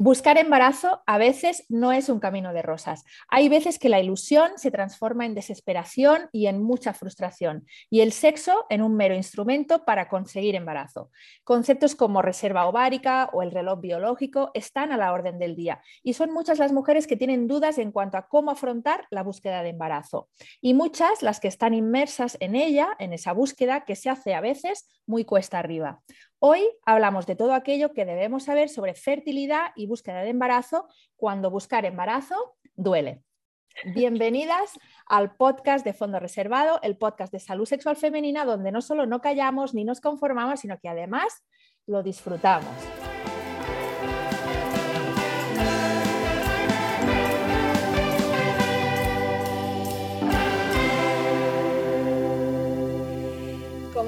Buscar embarazo a veces no es un camino de rosas. Hay veces que la ilusión se transforma en desesperación y en mucha frustración, y el sexo en un mero instrumento para conseguir embarazo. Conceptos como reserva ovárica o el reloj biológico están a la orden del día, y son muchas las mujeres que tienen dudas en cuanto a cómo afrontar la búsqueda de embarazo, y muchas las que están inmersas en ella, en esa búsqueda que se hace a veces muy cuesta arriba. Hoy hablamos de todo aquello que debemos saber sobre fertilidad y búsqueda de embarazo cuando buscar embarazo duele. Bienvenidas al podcast de Fondo Reservado, el podcast de salud sexual femenina, donde no solo no callamos ni nos conformamos, sino que además lo disfrutamos.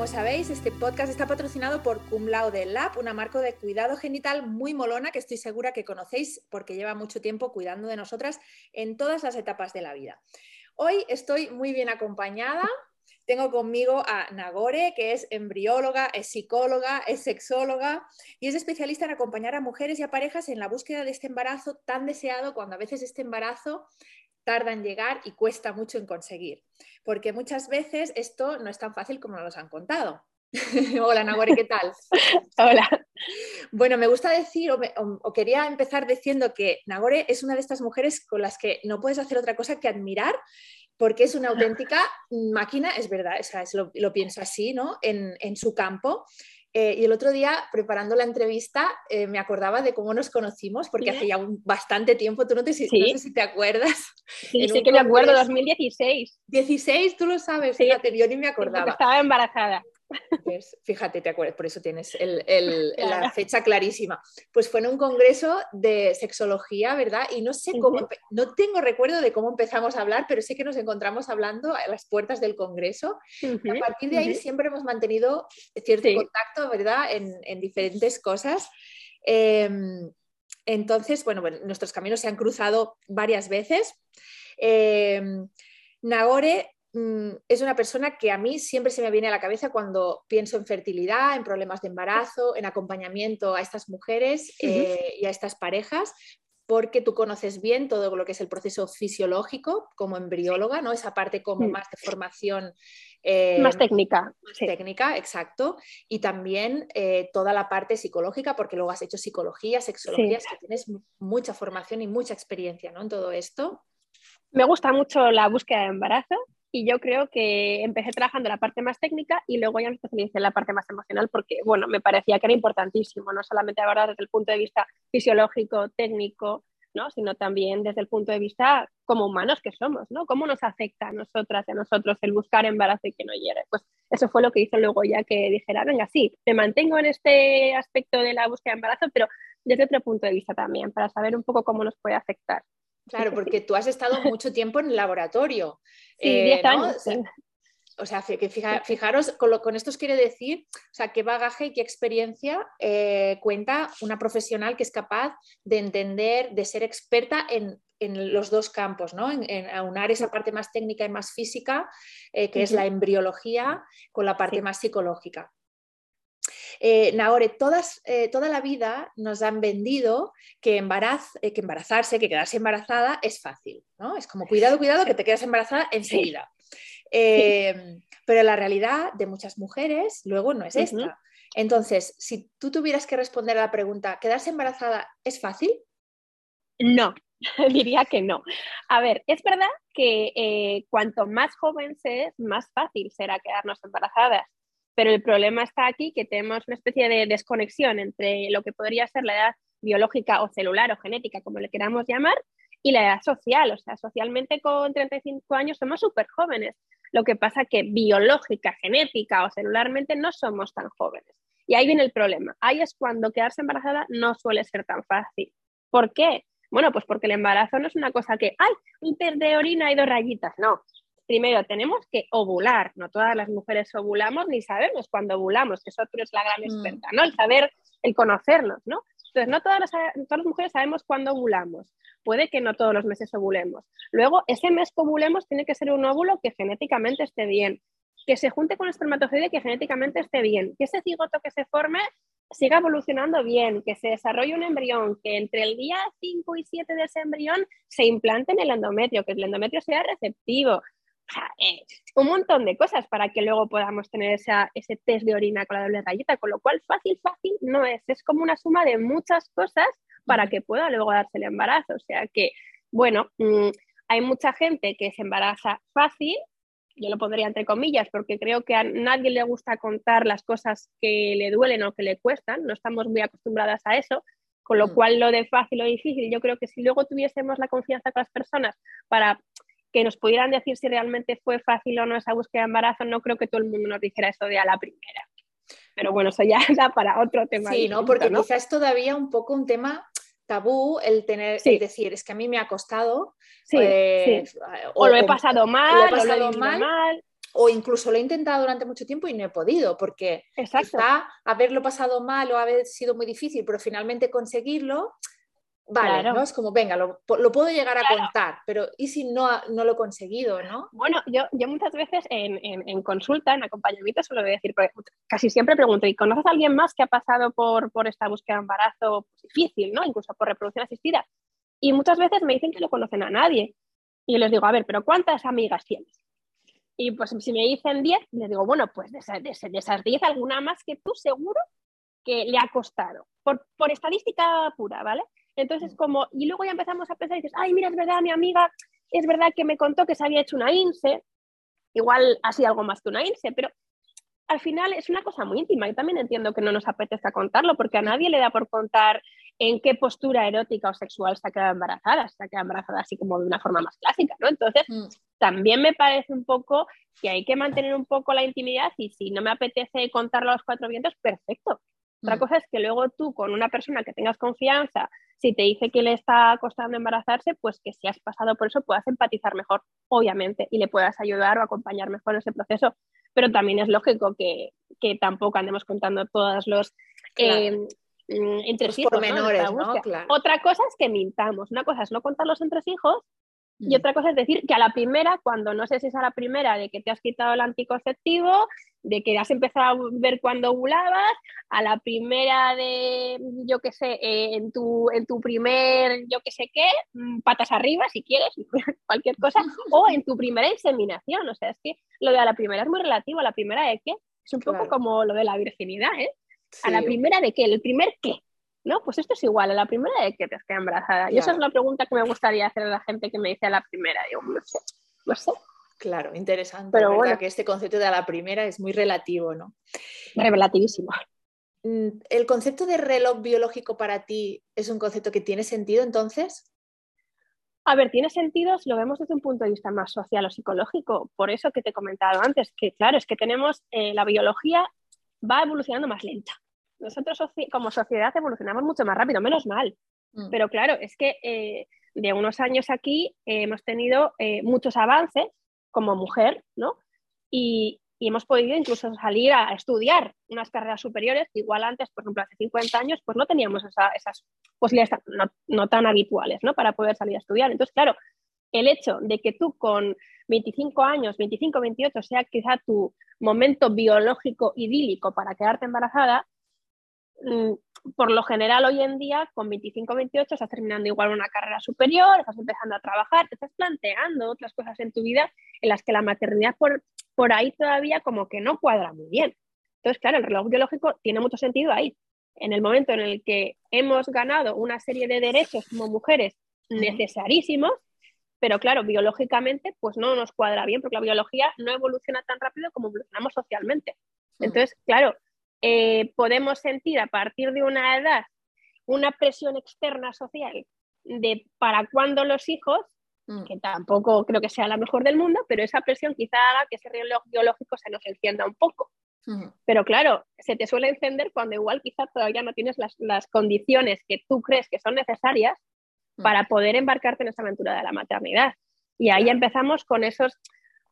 Como sabéis, este podcast está patrocinado por Cum Laude Lab, una marca de cuidado genital muy molona que estoy segura que conocéis porque lleva mucho tiempo cuidando de nosotras en todas las etapas de la vida. Hoy estoy muy bien acompañada. Tengo conmigo a Nagore, que es embrióloga, es psicóloga, es sexóloga y es especialista en acompañar a mujeres y a parejas en la búsqueda de este embarazo tan deseado cuando a veces este embarazo tarda en llegar y cuesta mucho en conseguir. Porque muchas veces esto no es tan fácil como nos han contado. Hola Nagore, ¿qué tal? Hola. Bueno, me gusta decir, o, quería empezar diciendo que Nagore es una de estas mujeres con las que no puedes hacer otra cosa que admirar, porque es una auténtica máquina, es verdad, lo, pienso así, ¿no? En, en su campo. Eh, y el otro día, preparando la entrevista, eh, me acordaba de cómo nos conocimos, porque hace ya bastante tiempo, tú no, te, sé si te acuerdas. Sí, sí que me acuerdo, 2016. 16, tú lo sabes, fíjate, yo ni me acordaba. Estaba embarazada. Pues, fíjate, te acuerdas, por eso tienes la fecha clarísima. Pues fue en un congreso de sexología, ¿verdad? Y no sé cómo, no tengo recuerdo de cómo empezamos a hablar, pero sé que nos encontramos hablando a las puertas del congreso. a partir de ahí siempre hemos mantenido cierto contacto, ¿verdad? En, diferentes cosas. Em, entonces, bueno, nuestros caminos se han cruzado varias veces. Em, Nagore es una persona que a mí siempre se me viene a la cabeza cuando pienso en fertilidad, en problemas de embarazo, en acompañamiento a estas mujeres eh, y a estas parejas, porque tú conoces bien todo lo que es el proceso fisiológico como embrióloga, ¿no? Esa parte como más de formación. Eh, más técnica. Más técnica, exacto. Y también eh, toda la parte psicológica, porque luego has hecho psicología, sexología, que tienes mucha formación y mucha experiencia ¿no? en todo esto. Me gusta mucho la búsqueda de embarazo y yo creo que empecé trabajando la parte más técnica y luego ya me especialicé en la parte más emocional porque, bueno, me parecía que era importantísimo, no solamente ahora desde el punto de vista fisiológico, técnico, ¿no? sino también desde el punto de vista como humanos que somos, ¿no? ¿Cómo nos afecta a nosotras y a nosotros el buscar embarazo y que no llegue? Pues eso fue lo que hizo luego ya que dijera, venga, sí, me mantengo en este aspecto de la búsqueda de embarazo, pero desde otro punto de vista también, para saber un poco cómo nos puede afectar. Claro, porque tú has estado mucho tiempo en el laboratorio. Sí, 10 eh. O sea, que fijaros, con, esto os quiere decir, o sea, qué bagaje y qué experiencia eh, cuenta una profesional que es capaz de entender, de ser experta en, los dos campos, ¿no? En, aunar esa parte más técnica y más física, eh, que es la embriología, con la parte más psicológica. Eh, todas, eh, toda la vida nos han vendido que, eh, que embarazarse, que quedarse embarazada es fácil, ¿no? Es como cuidado, cuidado, que te quedas embarazada enseguida. Eh, pero la realidad de muchas mujeres luego no es esta. Entonces, si tú tuvieras que responder a la pregunta, ¿quedarse embarazada es fácil? No, diría que no. A ver, es verdad que cuanto más joven se es, más fácil será quedarnos embarazadas. Pero el problema está aquí que tenemos una especie de desconexión entre lo que podría ser la edad biológica o celular o genética, como le queramos llamar, y la edad social. O sea, socialmente con 35 años somos súper jóvenes. Lo que pasa que biológica, genética o celularmente no somos tan jóvenes. Y ahí viene el problema. Ahí es cuando quedarse embarazada no suele ser tan fácil. ¿Por qué? Bueno, pues porque el embarazo no es una cosa que, ay, un test de orina y dos rayitas. No, primero tenemos que ovular, no todas las mujeres ovulamos ni sabemos cuándo ovulamos, que eso es la gran mm. experta, ¿no? El saber, el conocernos, ¿no? Entonces, no todas las, todas las mujeres sabemos cuándo ovulamos. Puede que no todos los meses ovulemos. Luego, ese mes que ovulemos tiene que ser un óvulo que genéticamente esté bien, que se junte con el espermatozoide que genéticamente esté bien, que ese cigoto que se forme siga evolucionando bien, que se desarrolle un embrión, que entre el día 5 y 7 de ese embrión se implante en el endometrio, que el endometrio sea receptivo. Eh, un montón de cosas para que luego podamos tener ese test de orina con la doble rayita, con lo cual fácil, fácil no es, es como una suma de muchas cosas para que pueda luego darse el embarazo. O sea que, bueno, mm, hay mucha gente que se embaraza fácil yo lo pondría entre comillas, porque creo que a nadie le gusta contar las cosas que le duelen o que le cuestan, no estamos muy acostumbradas a eso, con lo mm. cual lo de fácil o difícil, yo creo que si luego tuviésemos la confianza con las personas para que nos pudieran decir si realmente fue fácil o no esa búsqueda de embarazo, no creo que todo el mundo nos dijera eso de a la primera. Pero bueno, eso ya da para otro tema. Sí, ¿no? Porque quizás es todavía un poco un tema tabú el tener, el decir, es que a mí me ha costado. Sí, pues, O, lo he pasado mal, o lo he mal, O incluso lo he intentado durante mucho tiempo y no he podido, porque quizá haberlo pasado mal o haber sido muy difícil, pero finalmente conseguirlo, Vale, ¿no? Es como, venga, lo, puedo llegar a contar, pero ¿y si no, no lo he conseguido, no? Bueno, yo, yo muchas veces en, en, consulta, en acompañamiento, suelo decir, casi siempre pregunto, ¿y conoces a alguien más que ha pasado por, por esta búsqueda de embarazo difícil, ¿no? Incluso por reproducción asistida. Y muchas veces me dicen que no conocen a nadie. Y yo les digo, a ver, ¿pero cuántas amigas tienes? Y pues si me dicen 10, les digo, bueno, pues de, de, de esas 10, alguna más que tú seguro que le ha costado, por, por estadística pura, ¿vale? Entonces, como, y luego ya empezamos a pensar y dices, ay, mira, es verdad, mi amiga, es verdad que me contó que se había hecho una INSE, igual ha sido algo más que una INSE, pero al final es una cosa muy íntima y también entiendo que no nos apetezca contarlo porque a nadie le da por contar en qué postura erótica o sexual se ha quedado embarazada, se ha quedado embarazada así como de una forma más clásica, ¿no? Entonces, mm. también me parece un poco que hay que mantener un poco la intimidad y si no me apetece contarlo a los cuatro vientos, perfecto. Otra mm. cosa es que luego tú con una persona que tengas confianza, si te dice que le está costando embarazarse, pues que si has pasado por eso puedas empatizar mejor, obviamente, y le puedas ayudar o acompañar mejor en ese proceso. Pero también es lógico que, tampoco andemos contando todos los eh, mm, entresijos. Otra cosa es que mintamos. Una cosa es no contar los entresijos y mm. otra cosa es decir que a la primera, cuando no sé si es a la primera de que te has quitado el anticonceptivo, de que has empezado a ver cuando ovulabas, a la primera de, yo qué sé, eh, en, tu, en tu primer, yo qué sé qué, mm, patas arriba si quieres, cualquier cosa, o en tu primera inseminación. O sea, es que lo de a la primera es muy relativo, a la primera de qué, es un poco como lo de la virginidad, ¿eh? A la primera de qué, el primer qué. ¿No? Pues esto es igual, a la primera de que te has quedado embarazada. Y esa es la pregunta que me gustaría hacer a la gente que me dice a la primera. Digo, no sé, no sé. Claro, interesante. Pero bueno, que este concepto de a la primera es muy relativo, ¿no? Relativísimo. Mm, ¿El concepto de reloj biológico para ti es un concepto que tiene sentido entonces? A ver, tiene sentido si lo vemos desde un punto de vista más social o psicológico. Por eso que te he comentado antes, que claro, es que tenemos eh, la biología va evolucionando más lenta nosotros como sociedad evolucionamos mucho más rápido, menos mal. Mm. Pero claro, es que eh, de unos años aquí eh, hemos tenido eh, muchos avances como mujer, ¿no? Y, hemos podido incluso salir a estudiar unas carreras superiores igual antes, por ejemplo, hace 50 años, pues no teníamos esas posibilidades no, no, tan habituales, ¿no? Para poder salir a estudiar. Entonces, claro, el hecho de que tú con 25 años, 25, 28, sea quizá tu momento biológico idílico para quedarte embarazada, por lo general hoy en día con 25 28 estás terminando igual una carrera superior, estás empezando a trabajar, te estás planteando otras cosas en tu vida en las que la maternidad por, por ahí todavía como que no cuadra muy bien. Entonces, claro, el reloj biológico tiene mucho sentido ahí. En el momento en el que hemos ganado una serie de derechos como mujeres necesarísimos, pero claro, biológicamente pues no nos cuadra bien porque la biología no evoluciona tan rápido como evolucionamos socialmente. Entonces, claro, eh, podemos sentir a partir de una edad una presión externa social de para cuándo los hijos, mm. que tampoco creo que sea la mejor del mundo, pero esa presión quizá haga que ese reloj biológico se nos encienda un poco. Pero claro, se te suele encender cuando igual quizá todavía no tienes las, condiciones que tú crees que son necesarias mm. para poder embarcarte en esa aventura de la maternidad. Y ahí empezamos con esos,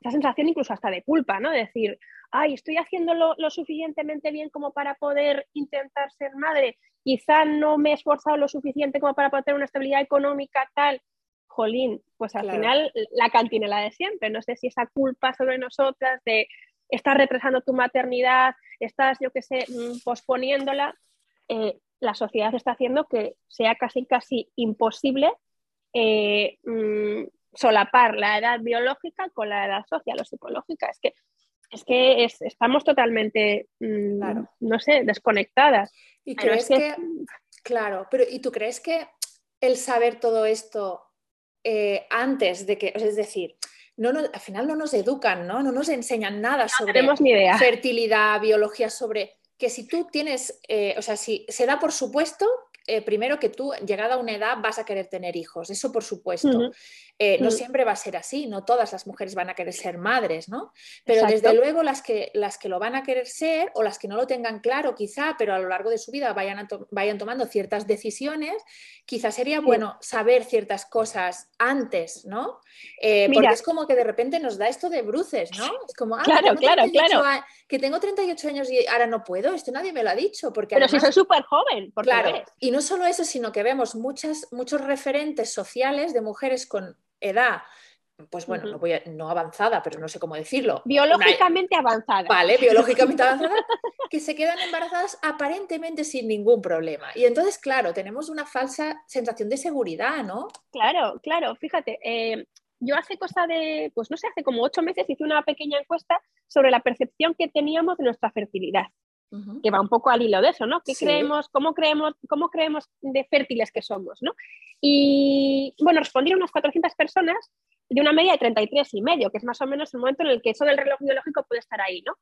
esa sensación incluso hasta de culpa, ¿no? De decir, ay, estoy haciéndolo lo suficientemente bien como para poder intentar ser madre, quizá no me he esforzado lo suficiente como para poder tener una estabilidad económica tal, jolín, pues al final la cantinela de siempre, no sé si esa culpa sobre nosotras de estar retrasando tu maternidad, estás, yo qué sé, mm, posponiéndola, eh, la sociedad está haciendo que sea casi casi imposible eh, mm, solapar la edad biológica con la edad social o psicológica. Es que, es que estamos totalmente, mm, no sé, desconectadas. ¿Y crees que... Claro, pero ¿y tú crees que el saber todo esto eh, antes de que, es decir, no al final no nos educan, ¿no? No nos enseñan nada sobre fertilidad, biología, sobre que si tú tienes, eh, o sea, si se da por supuesto eh, primero que tú, llegada a una edad, vas a querer tener hijos, eso por supuesto. Eh, no siempre va a ser así, no todas las mujeres van a querer ser madres, ¿no? Pero desde luego las que, las que lo van a querer ser o las que no lo tengan claro quizá, pero a lo largo de su vida vayan, vayan tomando ciertas decisiones, quizá sería bueno saber ciertas cosas antes, ¿no? Eh, porque es como que de repente nos da esto de bruces, ¿no? Es como, ah, claro, claro, claro. que tengo 38 años y ahora no puedo, esto nadie me lo ha dicho. Porque pero si soy súper joven, claro. Y no solo eso, sino que vemos muchas, muchos referentes sociales de mujeres con edad pues bueno, no, voy no avanzada, pero no sé cómo decirlo. Biológicamente avanzada. Vale, biológicamente avanzada, que se quedan embarazadas aparentemente sin ningún problema. Y entonces, claro, tenemos una falsa sensación de seguridad, ¿no? Claro, claro, fíjate, eh, yo hace cosa de, pues no sé, hace como ocho meses hice una pequeña encuesta sobre la percepción que teníamos de nuestra fertilidad que va un poco al hilo de eso, ¿no? ¿Qué creemos, cómo creemos, cómo creemos de fértiles que somos, ¿no? Y bueno, respondieron unas 400 personas de una media de 33 y medio, que es más o menos el momento en el que eso del reloj biológico puede estar ahí, ¿no?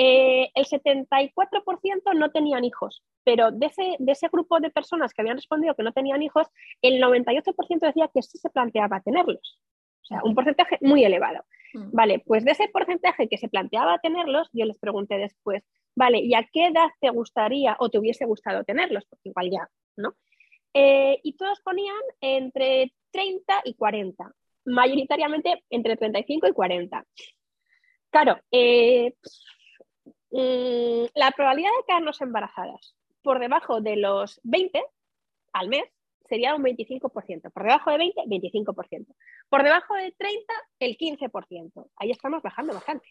Eh, el 74% no tenían hijos, pero de ese, de ese grupo de personas que habían respondido que no tenían hijos, el 98% decía que sí se planteaba tenerlos. O sea, un porcentaje muy elevado. Mm. Vale, pues de ese porcentaje que se planteaba tenerlos, yo les pregunté después, vale, ¿y a qué edad te gustaría o te hubiese gustado tenerlos? Porque igual ya, ¿no? Eh, y todos ponían entre 30 y 40, mayoritariamente entre 35 y 40. Claro, eh, mm, la probabilidad de quedarnos embarazadas por debajo de los 20 al mes sería un 25%. Por debajo de 20, 25%. Por debajo de 30, el 15%. Ahí estamos bajando bastante.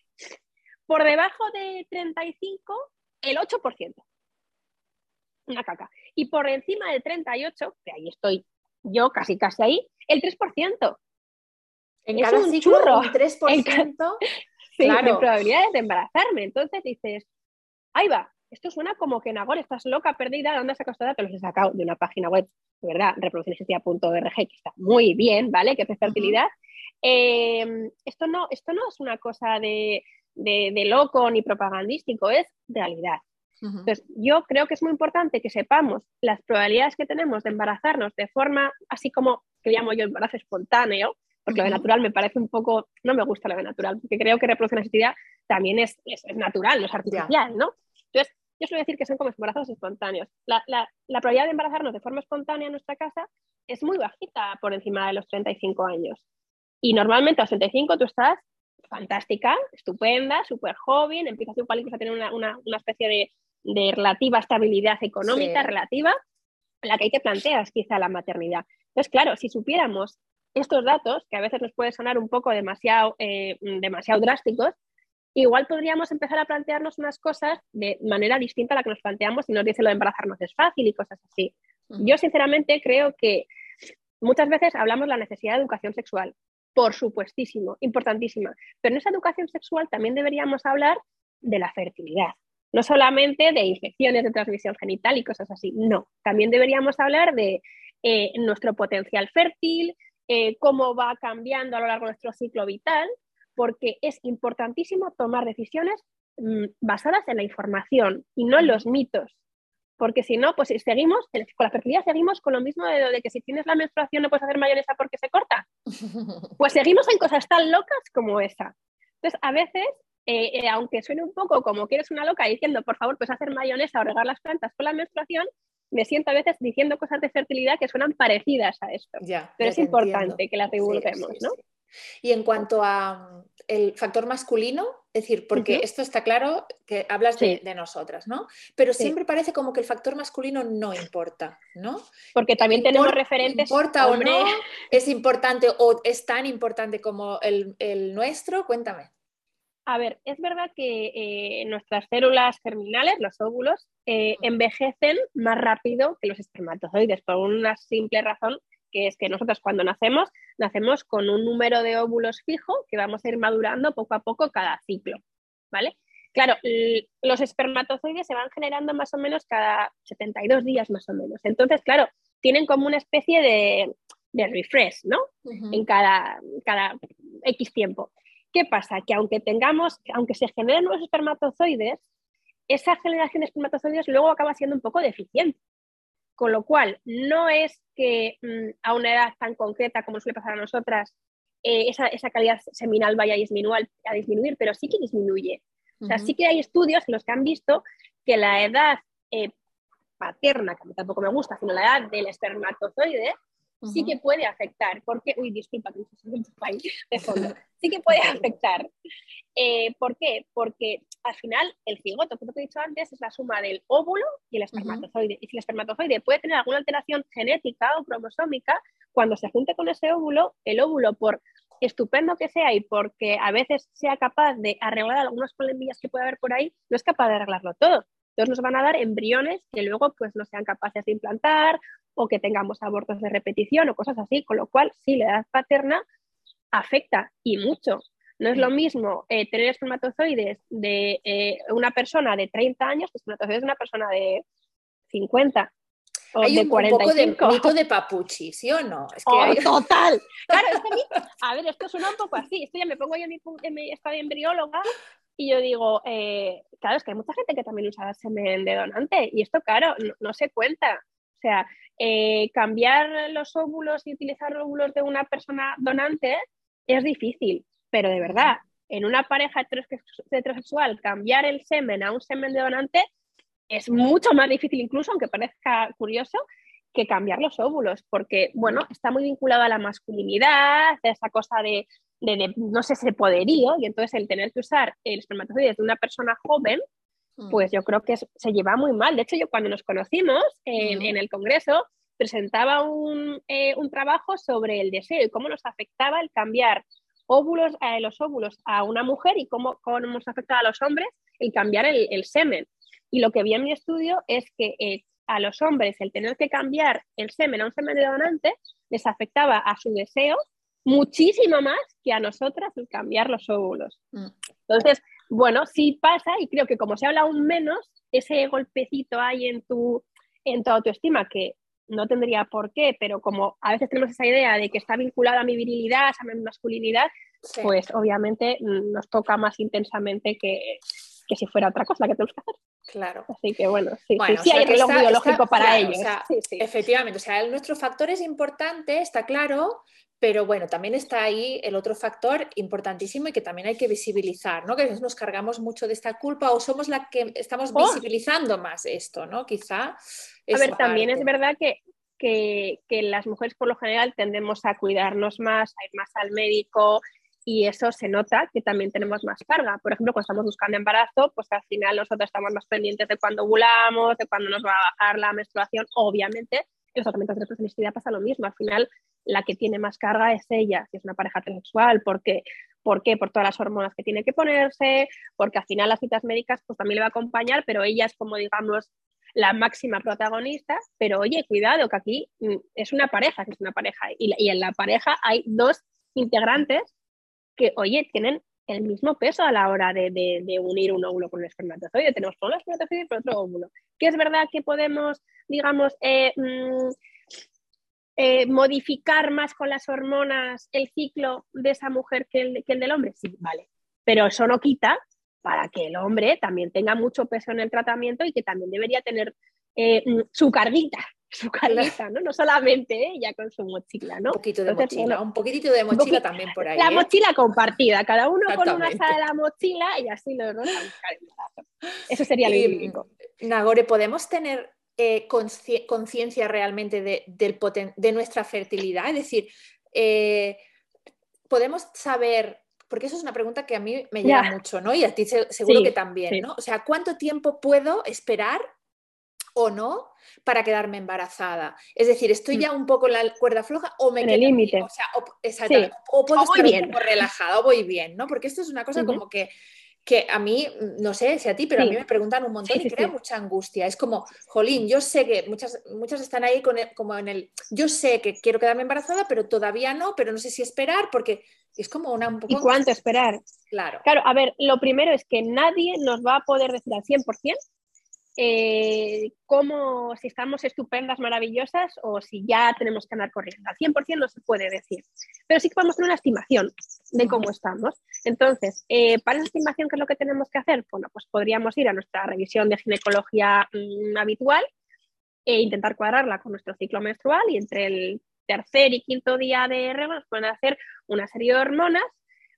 Por debajo de 35, el 8%. Una caca. Y por encima de 38, que ahí estoy yo casi casi ahí, el 3%. En cada un churro. Un 3%. sí, claro. probabilidades de embarazarme. Entonces dices, ahí va, esto suena como que Nagor, estás loca, perdida, ¿de dónde has sacado Te los he sacado de una página web, de verdad, reproduccionesistía.org, que está muy bien, ¿vale? Que es fertilidad. Em, esto, no, esto no es una cosa de, de, loco ni propagandístico, es realidad. Entonces, yo creo que es muy importante que sepamos las probabilidades que tenemos de embarazarnos de forma, así como que llamo yo embarazo espontáneo, porque lo de natural me parece un poco, no me gusta lo de natural, porque creo que reproducción asistida también es, es, natural, no es artificial, ¿no? Entonces, yo suelo decir que son como embarazos espontáneos. La, la, la, probabilidad de embarazarnos de forma espontánea en nuestra casa es muy bajita por encima de los 35 años. Y normalmente a los 35 tú estás fantástica, estupenda, súper joven, empiezas igual a tener una, una, una especie de, de, relativa estabilidad económica, relativa, en la que ahí te planteas quizá la maternidad. Entonces, claro, si supiéramos estos datos, que a veces nos puede sonar un poco demasiado, eh, demasiado drásticos, igual podríamos empezar a plantearnos unas cosas de manera distinta a la que nos planteamos y nos dice lo de embarazarnos es fácil y cosas así. Yo sinceramente creo que muchas veces hablamos de la necesidad de educación sexual, por supuestísimo, importantísima. Pero en esa educación sexual también deberíamos hablar de la fertilidad. No solamente de infecciones de transmisión genital y cosas así, no. También deberíamos hablar de eh, nuestro potencial fértil, eh, cómo va cambiando a lo largo de nuestro ciclo vital, porque es importantísimo tomar decisiones mm, basadas en la información y no en los mitos porque si no, pues seguimos, con la fertilidad seguimos con lo mismo de, que si tienes la menstruación no puedes hacer mayonesa porque se corta. Pues seguimos en cosas tan locas como esa. Entonces, a veces, eh, eh, aunque suene un poco como que eres una loca diciendo, por favor, puedes hacer mayonesa o regar las plantas con la menstruación, me siento a veces diciendo cosas de fertilidad que suenan parecidas a esto. Pero es importante que las divulguemos, ¿no? Y en cuanto a mm, el factor masculino, es decir, porque esto está claro que hablas de, nosotras, ¿no? Pero siempre parece como que el factor masculino no importa, ¿no? Porque también tenemos referentes. ¿Importa o no? ¿Es importante o es tan importante como el, el nuestro? Cuéntame. A ver, es verdad que eh, nuestras células germinales, los óvulos, eh, envejecen más rápido que los espermatozoides por una simple razón que es que nosotros cuando nacemos, nacemos con un número de óvulos fijo que vamos a ir madurando poco a poco cada ciclo, ¿vale? Claro, los espermatozoides se van generando más o menos cada 72 días más o menos. Entonces, claro, tienen como una especie de, refresh, ¿no? En cada, cada X tiempo. ¿Qué pasa? Que aunque tengamos, aunque se generen nuevos espermatozoides, esa generación de espermatozoides luego acaba siendo un poco deficiente. Con lo cual, no es que mm, a una edad tan concreta como suele pasar a nosotras, eh, esa, calidad seminal vaya a disminuir, a disminuir, pero sí que disminuye. O sea, sí que hay estudios en los que han visto que la edad eh, paterna, que a mí tampoco me gusta, sino la edad del espermatozoide, sí que puede afectar, porque, uy, disculpa que un país de fondo, sí que puede afectar. Eh, ¿Por qué? Porque al final el cigoto, como te he dicho antes, es la suma del óvulo y el espermatozoide. Y si el espermatozoide puede tener alguna alteración genética o cromosómica, cuando se junte con ese óvulo, el óvulo, por estupendo que sea y porque a veces sea capaz de arreglar algunos problemillas que puede haber por ahí, no es capaz de arreglarlo todo. Entonces nos van a dar embriones que luego pues no sean capaces de implantar o que tengamos abortos de repetición o cosas así, con lo cual sí, la edad paterna afecta y mucho. No es lo mismo eh, tener espermatozoides de eh, una persona de 30 años que espermatozoides de una persona de 50 o hay de un, 45. Un poco de mito de papuchi, ¿sí o no? Es que oh, Total. Claro, es que a ver, esto suena un poco así. Esto ya me pongo yo en mi, en mi estado de embrióloga y yo digo, eh, claro, es que hay mucha gente que también usa semen de donante y esto, claro, no, se cuenta. O sea, eh, cambiar los óvulos y utilizar óvulos de una persona donante es difícil, pero de verdad, en una pareja heterosexual, cambiar el semen a un semen de donante es mucho más difícil, incluso aunque parezca curioso, que cambiar los óvulos, porque, bueno, está muy vinculado a la masculinidad, a esa cosa de de, no sé, ese poderío, y entonces el tener que usar el espermatozoide de una persona joven, mm. pues yo creo que se lleva muy mal. De hecho, yo cuando nos conocimos en, mm. el Congreso, presentaba un, eh, un, trabajo sobre el deseo y cómo nos afectaba el cambiar óvulos, eh, los óvulos a una mujer y cómo, cómo nos afectaba a los hombres el cambiar el, el semen. Y lo que vi en mi estudio es que eh, a los hombres el tener que cambiar el semen a un semen de donante les afectaba a su deseo muchísimo más que a nosotras el cambiar los óvulos. Mm. Entonces, bueno, sí pasa y creo que como se habla aún menos, ese golpecito hay en tu, en tu autoestima que no tendría por qué, pero como a veces tenemos esa idea de que está vinculada a mi virilidad, a mi masculinidad, pues obviamente mm, nos toca más intensamente que, que si fuera otra cosa que tenemos que hacer. Claro. Así que bueno, sí, sí, hay reloj biológico para ellos. efectivamente, o sea, nuestro factor es importante, está claro, pero bueno, también está ahí el otro factor importantísimo y que también hay que visibilizar, ¿no? Que nos cargamos mucho de esta culpa o somos la que estamos oh. visibilizando más esto, ¿no? Quizá. A ver, también es verdad que, que, que, las mujeres por lo general tendemos a cuidarnos más, a ir más al médico y eso se nota que también tenemos más carga. Por ejemplo, cuando estamos buscando embarazo, pues al final nosotros estamos más pendientes de cuándo ovulamos, de cuándo nos va a bajar la menstruación, obviamente. En los tratamientos de reproductividad pasa lo mismo. Al final la que tiene más carga es ella, si es una pareja heterosexual, porque ¿Por qué? Por todas las hormonas que tiene que ponerse, porque al final las citas médicas pues también le va a acompañar, pero ella es como digamos la máxima protagonista, pero oye, cuidado, que aquí mm, es una pareja, que es una pareja, y, en la pareja hay dos integrantes que, oye, tienen el mismo peso a la hora de, unir un óvulo con un espermatozoide. Tenemos un espermatozoide y otro óvulo. Que es verdad que podemos, digamos, eh, mm, eh, modificar más con las hormonas el ciclo de esa mujer que el, que el del hombre? Sí, vale. Pero eso no quita para que el hombre también tenga mucho peso en el tratamiento y que también debería tener eh, mm, su carguita, su carguita, ¿no? No solamente ella con su mochila, ¿no? Un poquito de mochila, un poquitito de mochila también por ahí. La ¿eh? mochila compartida, cada uno con una sala de la mochila y así lo ¿no? Eso sería lo único. Nagore, ¿podemos tener eh, conciencia realmente de, del de nuestra fertilidad? Es decir, eh, podemos saber, porque eso es una pregunta que a mí me llega mucho, ¿no? Y a ti seguro que también, ¿no? O sea, ¿cuánto tiempo puedo esperar o no para quedarme embarazada? Es decir, ¿estoy mm. ya un poco en la cuerda floja o me en el límite? O sea, o. O puedo estar un poco relajada o voy bien, ¿no? Porque esto es una cosa como que que a mí, no sé si a ti, pero a mí me preguntan un montón y crea mucha angustia. Es como, jolín, yo sé que muchas, muchas están ahí con como en el, yo sé que quiero quedarme embarazada, pero todavía no, pero no sé si esperar porque es como una un poco... ¿Y cuánto esperar? Claro. Claro, a ver, lo primero es que nadie nos va a poder decir al 100% eh, cómo, si estamos estupendas, maravillosas o si ya tenemos que andar corriendo. Al 100% no se puede decir, pero sí que podemos tener una estimación de cómo estamos. Entonces, eh, para esa estimación, ¿qué es lo que tenemos que hacer? Bueno, pues podríamos ir a nuestra revisión de ginecología mm, habitual e intentar cuadrarla con nuestro ciclo menstrual y entre el tercer y quinto día de regla nos pueden hacer una serie de hormonas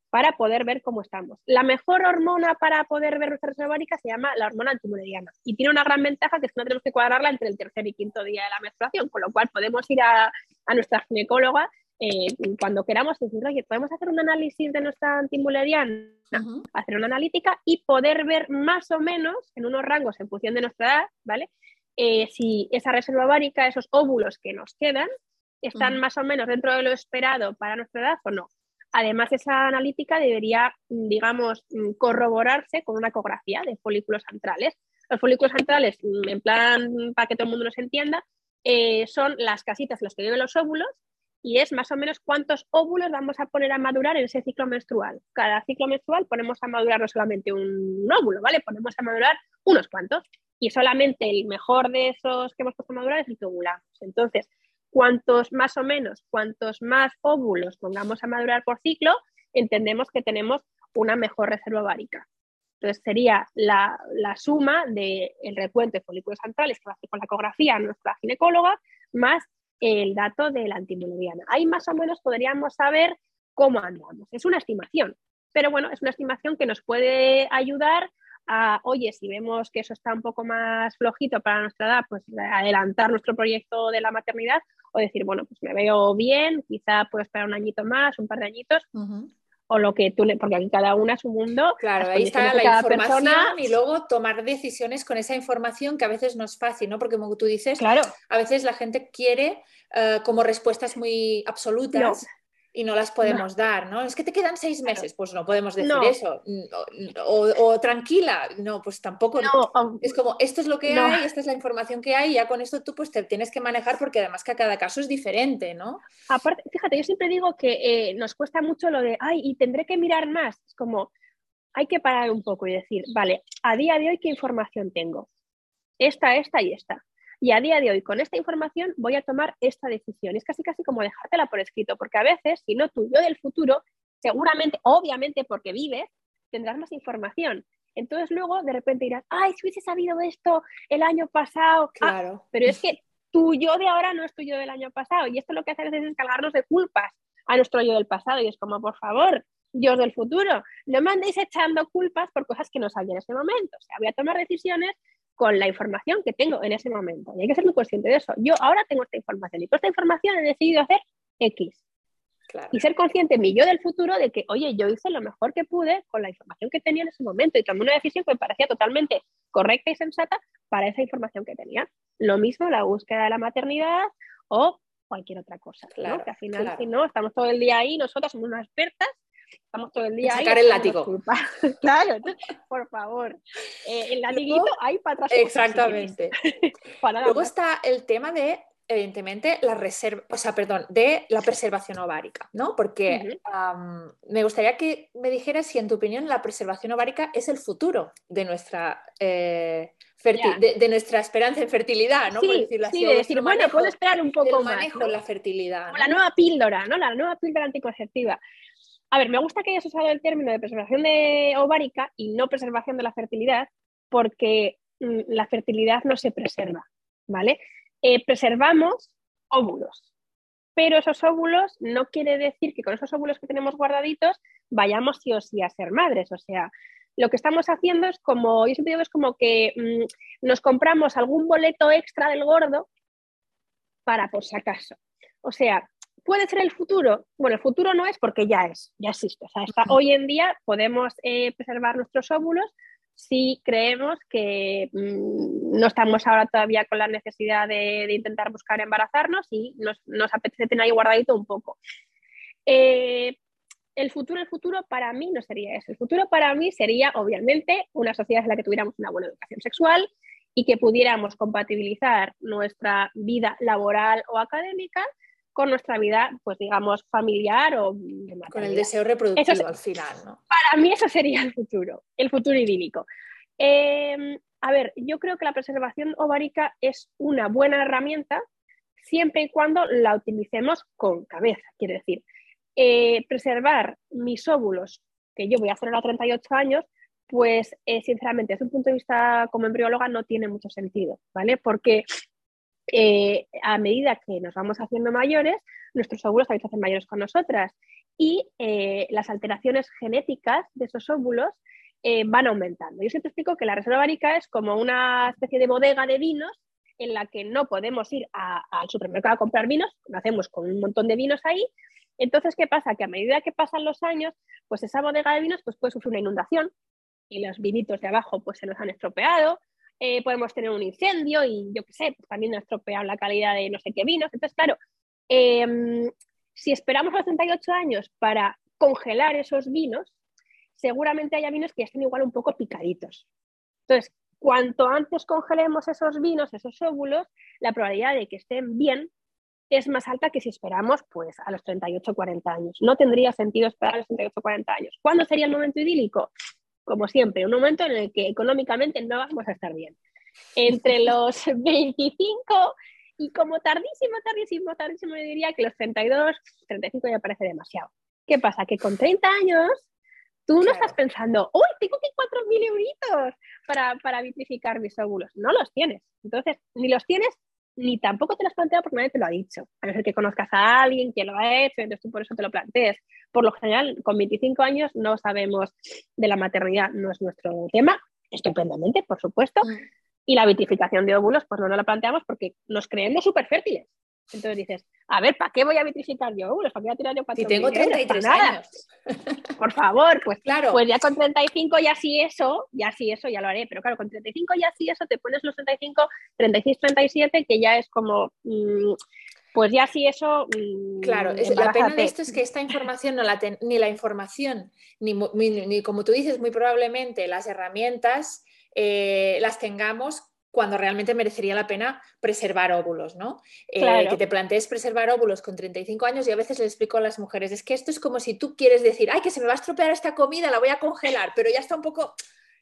para poder ver cómo estamos. La mejor hormona para poder ver nuestra reserva se llama la hormona antimuleriana y tiene una gran ventaja que es que no tenemos que cuadrarla entre el tercer y quinto día de la menstruación, con lo cual podemos ir a, nuestra ginecóloga eh, cuando queramos y decir, oye, podemos hacer un análisis de nuestra antimuleriana, hacer una analítica y poder ver más o menos en unos rangos en función de nuestra edad, ¿vale? Eh, si esa reserva ovárica, esos óvulos que nos quedan, están más o menos dentro de lo esperado para nuestra edad o no. Además, esa analítica debería, digamos, corroborarse con una ecografía de folículos centrales. Los folículos centrales, en plan, para que todo el mundo nos entienda, eh, son las casitas en las que viven los óvulos y es más o menos cuántos óvulos vamos a poner a madurar en ese ciclo menstrual. Cada ciclo menstrual ponemos a madurar no solamente un óvulo, ¿vale? Ponemos a madurar unos cuantos y solamente el mejor de esos que hemos puesto a madurar es el que ovulamos. Entonces, cuantos más o menos, cuantos más óvulos pongamos a madurar por ciclo, entendemos que tenemos una mejor reserva ovárica. Entonces sería la, suma del recuento de folículos centrales que hace con la ecografía nuestra ginecóloga, más el dato de la antimuleriana. Ahí más o menos podríamos saber cómo andamos. Es una estimación, pero bueno, es una estimación que nos puede ayudar oye, si vemos que eso está un poco más flojito para nuestra edad, pues adelantar nuestro proyecto de la maternidad o decir, bueno, pues me veo bien, quizá puedo esperar un añito más, un par de añitos. O lo que tú le, porque aquí cada una es un mundo. Claro, ahí está la información y luego tomar decisiones con esa información que a veces no es fácil, ¿no? Porque como tú dices, claro. a veces la gente quiere eh, como respuestas muy absolutas y no las podemos dar, ¿no? Es que te quedan seis meses, pues no podemos decir eso. O, tranquila, no, pues tampoco. es como, esto es lo que hay, esta es la información que hay, y ya con esto tú pues te tienes que manejar porque además que cada caso es diferente, ¿no? Aparte, fíjate, yo siempre digo que eh, nos cuesta mucho lo de, ay, y tendré que mirar más. Es como, hay que parar un poco y decir, vale, a día de hoy, ¿qué información tengo? Esta, esta y esta. Y a día de hoy, con esta información, voy a tomar esta decisión. Es casi casi como dejártela por escrito, porque a veces, si no tú, yo del futuro, seguramente, obviamente porque vives, tendrás más información. Entonces luego de repente dirás, ay, si hubiese sabido esto el año pasado. Ah, claro. pero es que tu yo de ahora no es tu yo del año pasado. Y esto lo que hace es descargarnos de culpas a nuestro yo del pasado. Y es como, por favor, yo del futuro, no me andéis echando culpas por cosas que no sabía en ese momento. O sea, voy a tomar decisiones con la información que tengo en ese momento. Y hay que ser muy consciente de eso. Yo ahora tengo esta información y con esta información he decidido hacer X. Y ser consciente mi yo del futuro de que, oye, yo hice lo mejor que pude con la información que tenía en ese momento y tomé una decisión que me parecía totalmente correcta y sensata para esa información que tenía. Lo mismo la búsqueda de la maternidad o cualquier otra cosa. Claro, Que al final, si no, estamos todo el día ahí, nosotras somos unas expertas estamos todo el día sacar el látigo. claro, por favor. Eh, el latiguito ahí para atrás. Exactamente. Luego está el tema de evidentemente la reserva, o sea, perdón, de la preservación ovárica, ¿no? Porque me gustaría que me dijeras si en tu opinión la preservación ovárica es el futuro de nuestra eh, de, nuestra esperanza en fertilidad, ¿no? Sí, Por decirlo así. Sí, de decir, bueno, puedo esperar un poco más. manejo la fertilidad. la nueva píldora, ¿no? La nueva píldora anticonceptiva. A ver, me gusta que hayas usado el término de preservación ovárica y no preservación de la fertilidad, porque mm, la fertilidad no se preserva, ¿vale? Eh, preservamos óvulos, pero esos óvulos no quiere decir que con esos óvulos que tenemos guardaditos vayamos sí o sí a ser madres. O sea, lo que estamos haciendo es como, yo siempre digo, es como que mm, nos compramos algún boleto extra del gordo para por si acaso. O sea, ¿Puede ser el futuro? Bueno, el futuro no es porque ya es, ya existe. O sea, hoy en día podemos eh, preservar nuestros óvulos si creemos que mm, no estamos ahora todavía con la necesidad de, intentar buscar embarazarnos y nos, apetece tener ahí guardadito un poco. Eh, el futuro, el futuro para mí no sería eso. El futuro para mí sería, obviamente, una sociedad en la que tuviéramos una buena educación sexual y que pudiéramos compatibilizar nuestra vida laboral o académica con nuestra vida, pues digamos, familiar o con el deseo reproductivo al final, ¿no? Para mí eso sería el futuro, el futuro idílico. Em, a ver, yo creo que la preservación ovárica es una buena herramienta siempre y cuando la utilicemos con cabeza. Quiere decir, eh, preservar mis óvulos, que yo voy a hacer a los 38 años, pues eh, sinceramente, desde un punto de vista como embrióloga no tiene mucho sentido, ¿vale? Porque eh, a medida que nos vamos haciendo mayores, nuestros óvulos también se hacen mayores con nosotras y eh, las alteraciones genéticas de esos óvulos eh, van aumentando. Yo siempre explico que la reserva ovárica es como una especie de bodega de vinos en la que no podemos ir al supermercado a comprar vinos, lo hacemos con un montón de vinos ahí. Entonces, ¿qué pasa? Que a medida que pasan los años, pues esa bodega de vinos pues, puede sufrir una inundación y los vinitos de abajo pues, se nos han estropeado eh, podemos tener un incendio y yo qué sé, pues también nos estropear la calidad de no sé qué vinos. Entonces, claro, em, si esperamos los 38 años para congelar esos vinos, seguramente haya vinos que estén igual un poco picaditos. Entonces, cuanto antes congelemos esos vinos, esos óvulos, la probabilidad de que estén bien es más alta que si esperamos pues a los 38 40 años. No tendría sentido esperar a los 38 40 años. ¿Cuándo sería el momento idílico? Como siempre, un momento en el que económicamente no vamos a estar bien. Entre los 25 y como tardísimo, tardísimo, tardísimo, yo diría que los 32, 35 ya parece demasiado. ¿Qué pasa? Que con 30 años tú no estás pensando, uy, tengo que 4.000 euritos para, para vitrificar mis óvulos. No los tienes. Entonces, ni los tienes ni tampoco te lo has planteado porque nadie te lo ha dicho. A no ser que conozcas a alguien que lo ha hecho, entonces tú por eso te lo plantees. Por lo general, con 25 años no sabemos de la maternidad, no es nuestro tema, estupendamente, por supuesto. Mm. Y la vitrificación de óvulos, pues no nos la planteamos porque nos creemos súper fértiles. Entonces dices, a ver, ¿para qué voy a vitrificar yo óvulos? ¿Para qué voy a tirar yo cuatro Si tengo 33 años. Por favor, pues claro. Pues ya con 35 ya sí eso, ya sí eso, ya lo haré. Pero claro, con 35 ya sí eso, te pones los 35, 36, 37, que ya es como... Mm, pues ya sí eso. Mm, claro, la pena de esto es que esta información, no la ni la información, ni, ni, como tú dices, muy probablemente las herramientas eh, las tengamos cuando realmente merecería la pena preservar óvulos, ¿no? Eh, que te plantees preservar óvulos con 35 años y a veces le explico a las mujeres, es que esto es como si tú quieres decir, ay, que se me va a estropear esta comida, la voy a congelar, pero ya está un poco,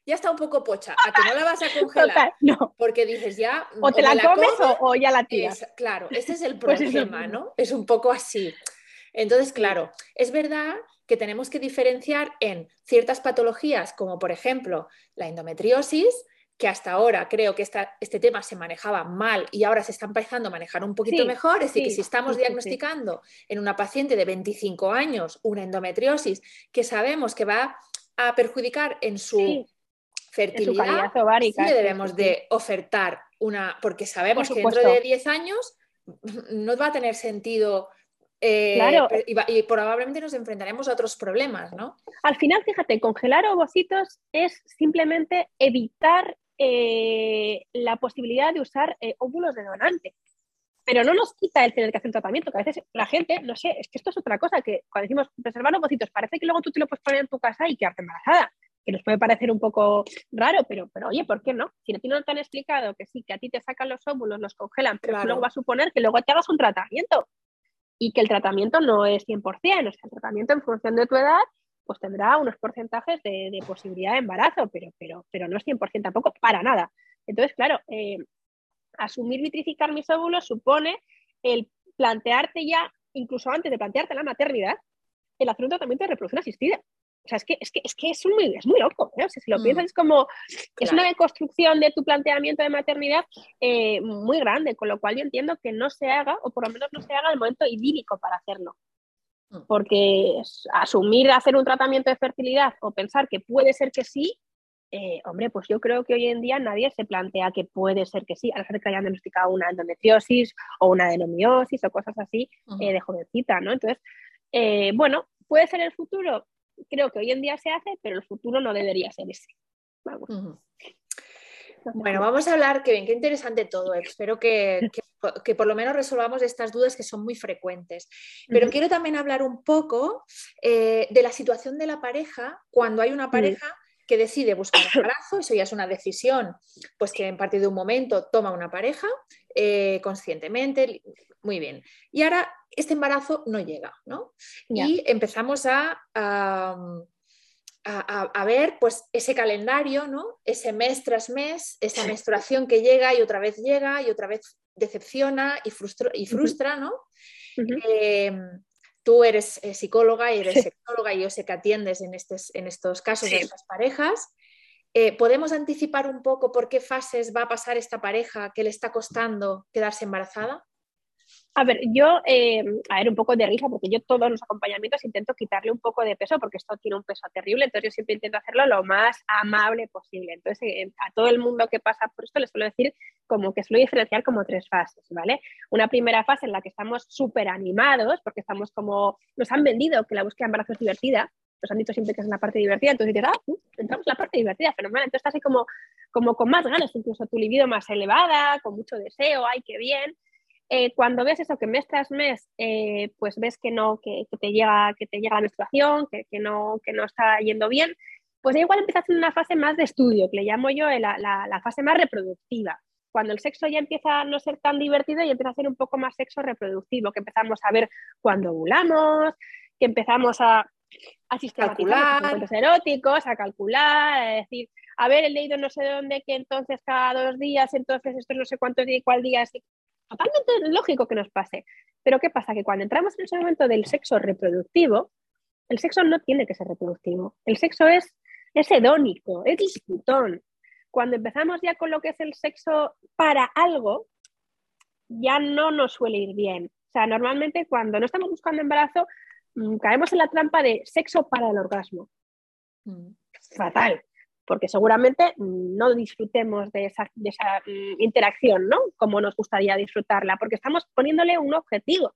ya está un poco pocha, a que no la vas a congelar, no. porque dices ya... O te la, comes o, ya la tiras. claro, este es el pues problema, ¿no? Es un poco así. Entonces, claro, es verdad que tenemos que diferenciar en ciertas patologías, como por ejemplo la endometriosis, que hasta ahora creo que este tema se manejaba mal y ahora se está empezando a manejar un poquito mejor. Es decir, que si estamos diagnosticando en una paciente de 25 años una endometriosis que sabemos que va a perjudicar en su fertilidad, sí debemos de ofertar una, porque sabemos que dentro de 10 años no va a tener sentido eh, y, probablemente nos enfrentaremos a otros problemas, ¿no? Al final, fíjate, congelar ovocitos es simplemente evitar eh, la posibilidad de usar eh, óvulos de donante. Pero no nos quita el tener que hacer un tratamiento, que a veces la gente, no sé, es que esto es otra cosa, que cuando decimos preservar ovocitos, parece que luego tú te lo puedes poner en tu casa y quedarte embarazada, que nos puede parecer un poco raro, pero, pero oye, ¿por qué no? Si a ti no te han explicado que sí, que a ti te sacan los óvulos, los congelan, pero luego va a suponer que luego te hagas un tratamiento y que el tratamiento no es 100%, o sea, el tratamiento en función de tu edad pues tendrá unos porcentajes de, posibilidad de embarazo, pero, pero, pero no es 100% tampoco, para nada. Entonces, claro, eh, asumir vitrificar mis óvulos supone el plantearte ya, incluso antes de plantearte la maternidad, el hacer un tratamiento de reproducción asistida. O sea, es que es, que, es, que es, muy, es muy loco. ¿eh? si lo mm. piensas, es como. Es una deconstrucción de tu planteamiento de maternidad eh, muy grande, con lo cual yo entiendo que no se haga, o por lo menos no se haga el momento idílico para hacerlo. Mm. Porque asumir hacer un tratamiento de fertilidad o pensar que puede ser que sí, eh, hombre, pues yo creo que hoy en día nadie se plantea que puede ser que sí, a no ser que hayan diagnosticado una endometriosis o una adenomiosis o cosas así eh, de jovencita, ¿no? Entonces, eh, bueno, puede ser el futuro, creo que hoy en día se hace, pero el futuro no debería ser ese. Vamos. Bueno, vamos a hablar, que bien, qué interesante todo. Espero que, que, por lo menos resolvamos estas dudas que son muy frecuentes. Pero quiero también hablar un poco eh, de la situación de la pareja cuando hay una pareja que decide buscar embarazo, eso ya es una decisión, pues que en partir de un momento toma una pareja eh, conscientemente, muy bien. Y ahora este embarazo no llega, ¿no? Y empezamos a, a, ver pues ese calendario, ¿no? Ese mes tras mes, esa menstruación que llega y otra vez llega y otra vez decepciona y frustra, y frustra ¿no? Em, tú eres eh, psicóloga y eres sexóloga y yo sé que atiendes en, en estos casos de estas parejas. Eh, ¿Podemos anticipar un poco por qué fases va a pasar esta pareja que le está costando quedarse embarazada? A ver, yo, eh, a ver, un poco de risa, porque yo todos los acompañamientos intento quitarle un poco de peso, porque esto tiene un peso terrible, entonces yo siempre intento hacerlo lo más amable posible. Entonces, eh, a todo el mundo que pasa por esto les suelo decir como que suelo diferenciar como tres fases, ¿vale? Una primera fase en la que estamos súper animados, porque estamos como, nos han vendido que la búsqueda de embarazo es divertida, nos han dicho siempre que es la parte divertida, entonces dices, ah, uh, entramos en la parte divertida, fenomenal, entonces estás así como, como con más ganas, incluso tu libido más elevada, con mucho deseo, ay, qué bien. Eh, cuando ves eso que mes tras mes, eh, pues ves que no, que, te llega, que te llega la menstruación, que, que, no, que no está yendo bien, pues igual empiezas en una fase más de estudio, que le llamo yo la, la, la, fase más reproductiva. Cuando el sexo ya empieza a no ser tan divertido y empieza a ser un poco más sexo reproductivo, que empezamos a ver cuando ovulamos, que empezamos a, a sistematizar los eróticos, a calcular, a decir, a ver, he leído no sé dónde que entonces cada dos días, entonces esto no sé cuántos días, cuál día, totalmente lógico que nos pase. Pero ¿qué pasa? Que cuando entramos en ese momento del sexo reproductivo, el sexo no tiene que ser reproductivo. El sexo es, es hedónico, es disfrutón. Cuando empezamos ya con lo que es el sexo para algo, ya no nos suele ir bien. O sea, normalmente cuando no estamos buscando embarazo, mm, caemos en la trampa de sexo para el orgasmo. Mm. Fatal porque seguramente no disfrutemos de esa, mm, interacción, ¿no? Como nos gustaría disfrutarla, porque estamos poniéndole un objetivo.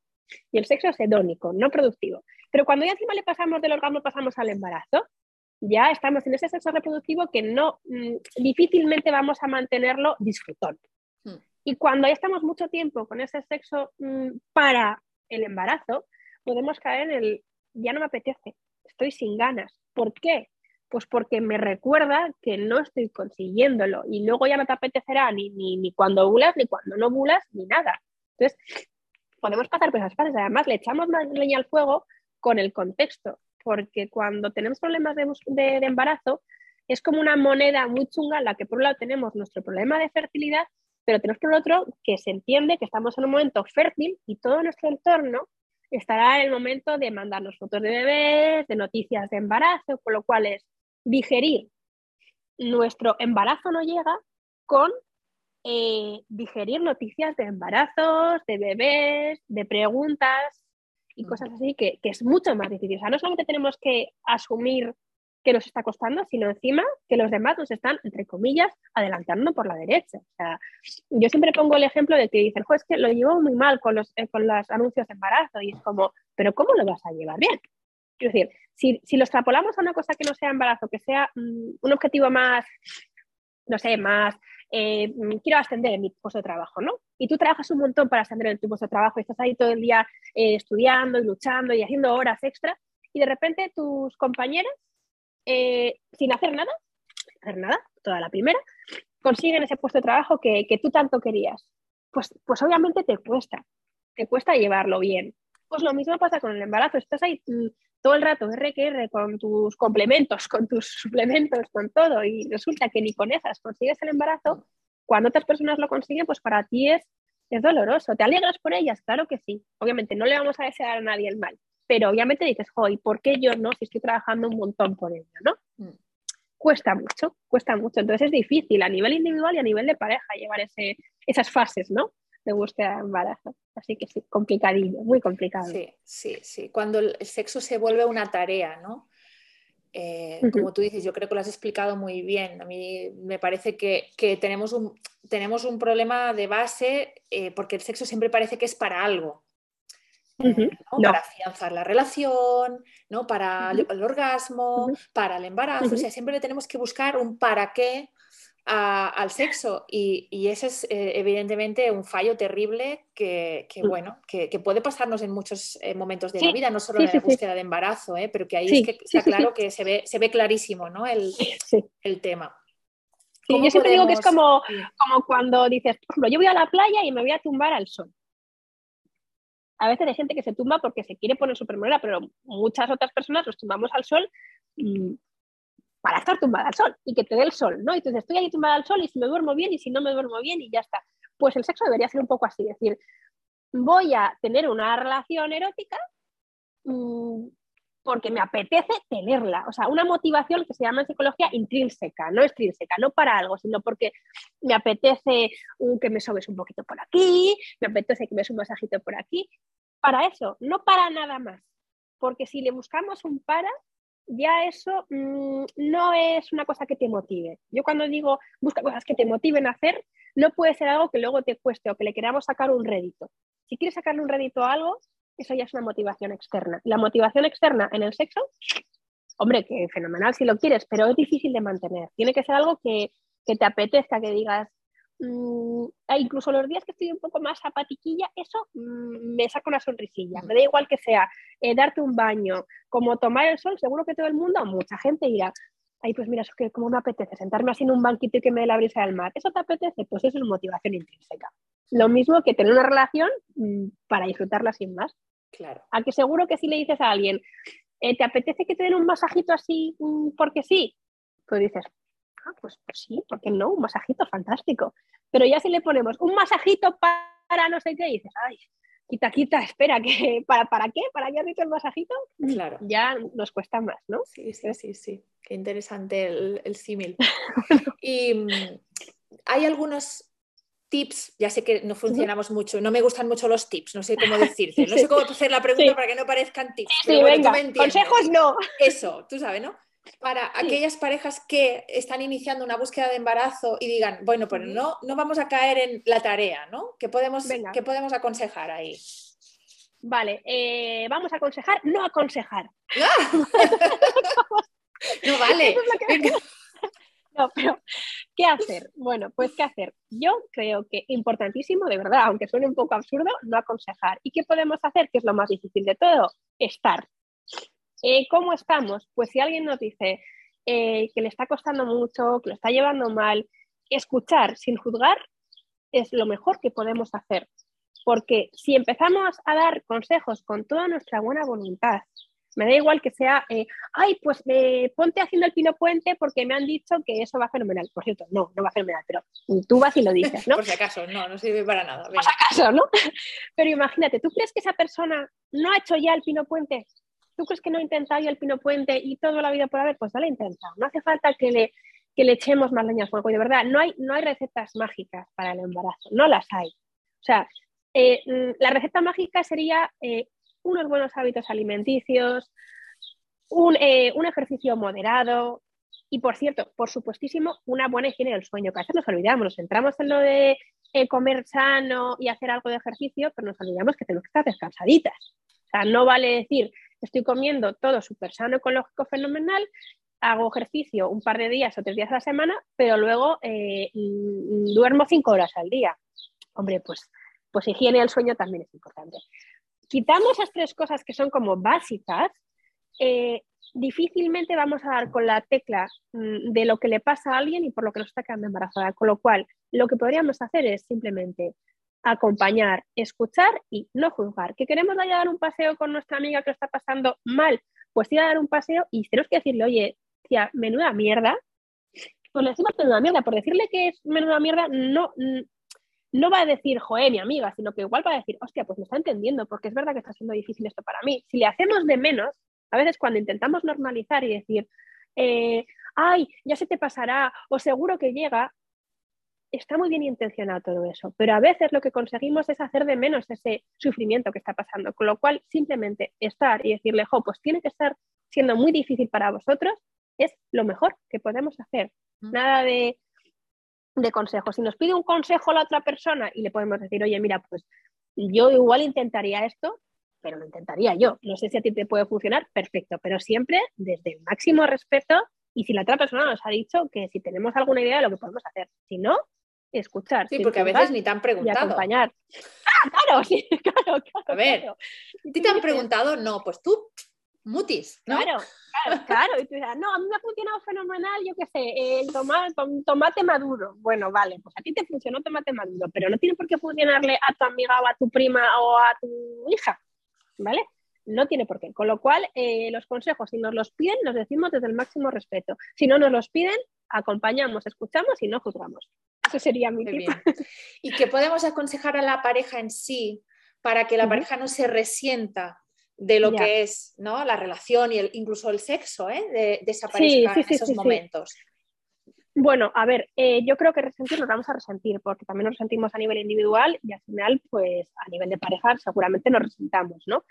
Y el sexo es hedónico, no productivo. Pero cuando ya encima le pasamos del orgasmo, pasamos al embarazo, ya estamos en ese sexo reproductivo que no mm, difícilmente vamos a mantenerlo disfrutón. Hmm. Y cuando ya estamos mucho tiempo con ese sexo mm, para el embarazo, podemos caer en el ya no me apetece, estoy sin ganas. ¿Por qué? Pues porque me recuerda que no estoy consiguiéndolo y luego ya no te apetecerá ni, ni, cuando bulas, ni cuando no bulas, ni nada. Entonces, podemos pasar por esas fases. Además, le echamos más leña al fuego con el contexto, porque cuando tenemos problemas de, de, embarazo, es como una moneda muy chunga en la que por un lado tenemos nuestro problema de fertilidad, pero tenemos por otro que se entiende que estamos en un momento fértil y todo nuestro entorno estará en el momento de mandarnos fotos de bebés, de noticias de embarazo, con lo cual es digerir nuestro embarazo no llega con eh, digerir noticias de embarazos, de bebés, de preguntas y cosas así que, es mucho más difícil. O sea, no solamente tenemos que asumir que nos está costando, sino encima que los demás nos están, entre comillas, adelantando por la derecha. O sea, yo siempre pongo el ejemplo de que dicen, es que lo llevo muy mal con los, eh, con los anuncios de embarazo y es como, pero ¿cómo lo vas a llevar bien? Es decir, si, si, lo extrapolamos a una cosa que no sea embarazo, que sea mm, un objetivo más, no sé, más, eh, quiero ascender en mi puesto de trabajo, ¿no? Y tú trabajas un montón para ascender en tu puesto de trabajo y estás ahí todo el día eh, estudiando y luchando y haciendo horas extra y de repente tus compañeras, eh, sin hacer nada, sin hacer nada, toda la primera, consiguen ese puesto de trabajo que, que tú tanto querías. Pues, pues obviamente te cuesta, te cuesta llevarlo bien. Pues lo mismo pasa con el embarazo. Estás ahí mm, todo el rato R que R con tus complementos, con tus suplementos, con todo, y resulta que ni con esas consigues el embarazo, cuando otras personas lo consiguen, pues para ti es, es doloroso. ¿Te alegras por ellas? Claro que sí. Obviamente no le vamos a desear a nadie el mal, pero obviamente dices, joy, ¿por qué yo no? Si estoy trabajando un montón por ello, ¿no? Mm. Cuesta mucho, cuesta mucho. Entonces es difícil a nivel individual y a nivel de pareja llevar ese, esas fases, ¿no? De búsqueda de embarazo. Así que sí, complicadillo, muy complicado. Sí, sí, sí. Cuando el sexo se vuelve una tarea, ¿no? Eh, como tú dices, yo creo que lo has explicado muy bien. A mí me parece que, tenemos, un, tenemos un problema de base eh, porque el sexo siempre parece que es para algo. Para afianzar la relación, ¿no? para el, orgasmo, para el embarazo. O sea, siempre le tenemos que buscar un para qué al sexo y, ese es eh, evidentemente un fallo terrible que, mm. bueno, que, puede pasarnos en muchos eh, momentos de la vida, no solo en la búsqueda de embarazo, ¿eh? pero que ahí es que está claro que se ve, se ve clarísimo ¿no? el, el tema. yo siempre digo que es como, como cuando dices, por ejemplo, yo voy a la playa y me voy a tumbar al sol. A veces hay gente que se tumba porque se quiere poner súper morena, pero muchas otras personas nos tumbamos al sol mm, para estar tumbada al sol y que te dé el sol, ¿no? Y entonces estoy ahí tumbada al sol y si me duermo bien y si no me duermo bien y ya está. Pues el sexo debería ser un poco así, es decir, voy a tener una relación erótica mm, porque me apetece tenerla, o sea, una motivación que se llama en psicología intrínseca, no extrínseca, no para algo, sino porque me apetece que me sobes un poquito por aquí, me apetece que me des un masajito por aquí, para eso, no para nada más, porque si le buscamos un para, ya eso mm, no es una cosa que te motive. Yo cuando digo busca cosas que te motiven a hacer, no puede ser algo que luego te cueste o que le queramos sacar un rédito. Si quieres sacarle un rédito a algo, eso ya es una motivación externa. La motivación externa en el sexo, hombre, que fenomenal si lo quieres, pero es difícil de mantener. Tiene que ser algo que, que te apetezca, que digas, Mm, e incluso los días que estoy un poco más apatiquilla, eso mm, me saca una sonrisilla. Me da igual que sea eh, darte un baño, como tomar el sol, seguro que todo el mundo, mucha gente irá. Ay, pues mira, eso que como me apetece, sentarme así en un banquito y que me dé la brisa del mar. ¿Eso te apetece? Pues eso es motivación intrínseca. Lo mismo que tener una relación mm, para disfrutarla sin más. Claro. A que seguro que si le dices a alguien, eh, ¿te apetece que te den un masajito así porque sí? Pues dices, ah, pues, pues, sí, ¿por qué no? Un masajito fantástico. Pero ya si le ponemos un masajito para no sé qué, dices, ay, quita, quita, espera, que ¿para, ¿para qué? ¿Para qué has dicho el masajito? Claro. Ya nos cuesta más, ¿no? Sí, sí, sí, sí. Qué interesante el, símil. y mm, hay algunos tips, ya sé que no funcionamos mucho, no me gustan mucho los tips, no sé cómo decirte, no sé cómo hacer la pregunta para que no parezcan tips. Sí, venga, consejos no. Eso, tú sabes, ¿no? Para aquellas parejas que están iniciando una búsqueda de embarazo y digan, bueno, pero no, no vamos a caer en la tarea, ¿no? ¿Qué podemos, ¿qué podemos aconsejar ahí? Vale, eh, vamos a aconsejar, no aconsejar. no vale. No, pero ¿qué hacer? Bueno, pues ¿qué hacer? Yo creo que importantísimo, de verdad, aunque suene un poco absurdo, no aconsejar. ¿Y qué podemos hacer? Que es lo más difícil de todo, estar. Eh, ¿Cómo estamos? Pues si alguien nos dice eh, que le está costando mucho, que lo está llevando mal, escuchar sin juzgar es lo mejor que podemos hacer. Porque si empezamos a dar consejos con toda nuestra buena voluntad, me da igual que sea, eh, ay, pues ponte haciendo el pino puente porque me han dicho que eso va fenomenal. Por cierto, no, no va fenomenal, pero tú vas y lo dices, ¿no? Por si acaso, no, no sirve para nada. Por si acaso, ¿no? Pero imagínate, ¿tú crees que esa persona no ha hecho ya el pino puente? ¿Tú crees que no he intentado el pino puente y toda la vida por haber? Pues dale intentado. No hace falta que le, que le echemos más leñas fuego. De verdad, no hay, no hay recetas mágicas para el embarazo, no las hay. O sea, eh, mm, la receta mágica sería eh, unos buenos hábitos alimenticios, un, eh, un, ejercicio moderado y, por cierto, por supuestísimo, una buena higiene del sueño, que a veces nos olvidamos, nos centramos en lo de comer sano y hacer algo de ejercicio, pero nos olvidamos que tenemos que estar descansaditas. O sea, no vale decir, estoy comiendo todo súper sano, ecológico, fenomenal, hago ejercicio un par de días o tres días a la semana, pero luego eh, mm, duermo cinco horas al día. Hombre, pues, pues higiene del sueño también es importante. Quitamos esas tres cosas que son como básicas, eh, difícilmente vamos a dar con la tecla mm, de lo que le pasa a alguien y por lo que nos está quedando embarazada. Con lo cual, lo que podríamos hacer es simplemente acompañar, escuchar y no juzgar. ¿Que queremos ir a dar un paseo con nuestra amiga que lo está pasando mal? Pues ir a dar un paseo y tenemos que decirle, oye, tía, menuda mierda. Pues le decimos menuda mierda. Por decirle que es menuda mierda, no, no va a decir, joder, mi amiga, sino que igual va a decir, hostia, pues me está entendiendo, porque es verdad que está siendo difícil esto para mí. Si le hacemos de menos, a veces cuando intentamos normalizar y decir, eh, ay, ya se te pasará, o seguro que llega, está muy bien intencionado todo eso, pero a veces lo que conseguimos es hacer de menos ese sufrimiento que está pasando, con lo cual simplemente estar y decirle, jo, pues tiene que estar siendo muy difícil para vosotros, es lo mejor que podemos hacer. Nada de, de consejos. Si nos pide un consejo la otra persona y le podemos decir, oye, mira, pues yo igual intentaría esto, pero lo intentaría yo. No sé si a ti te puede funcionar, perfecto, pero siempre desde el máximo respeto y si la otra persona nos ha dicho que si tenemos alguna idea de lo que podemos hacer. Si no, escuchar. Sí, porque a veces ni te han preguntado. Y acompañar. Ah, claro, sí, claro, claro. A ver, ¿ti te han preguntado? No, pues tú mutis, ¿no? Claro, claro, claro. Y tú dices, no, a mí me ha funcionado fenomenal, yo qué sé, el tomate, tomate maduro. Bueno, vale, pues a ti te funcionó tomate maduro, pero no tiene por qué funcionarle a tu amiga o a tu prima o a tu hija, ¿vale? No tiene por qué. Con lo cual, eh, los consejos, si nos los piden, los decimos desde el máximo respeto. Si no nos los piden, acompañamos, escuchamos y no juzgamos. Eso sería mi tip. ¿Y qué podemos aconsejar a la pareja en sí para que la pareja no se resienta de lo que es ¿no? la relación y el, incluso el sexo ¿eh? de, esa pareja en esos momentos. Bueno, a ver, eh, yo creo que resentir nos vamos a resentir porque también nos sentimos a nivel individual y al final, pues a nivel de pareja seguramente nos resentamos, ¿no?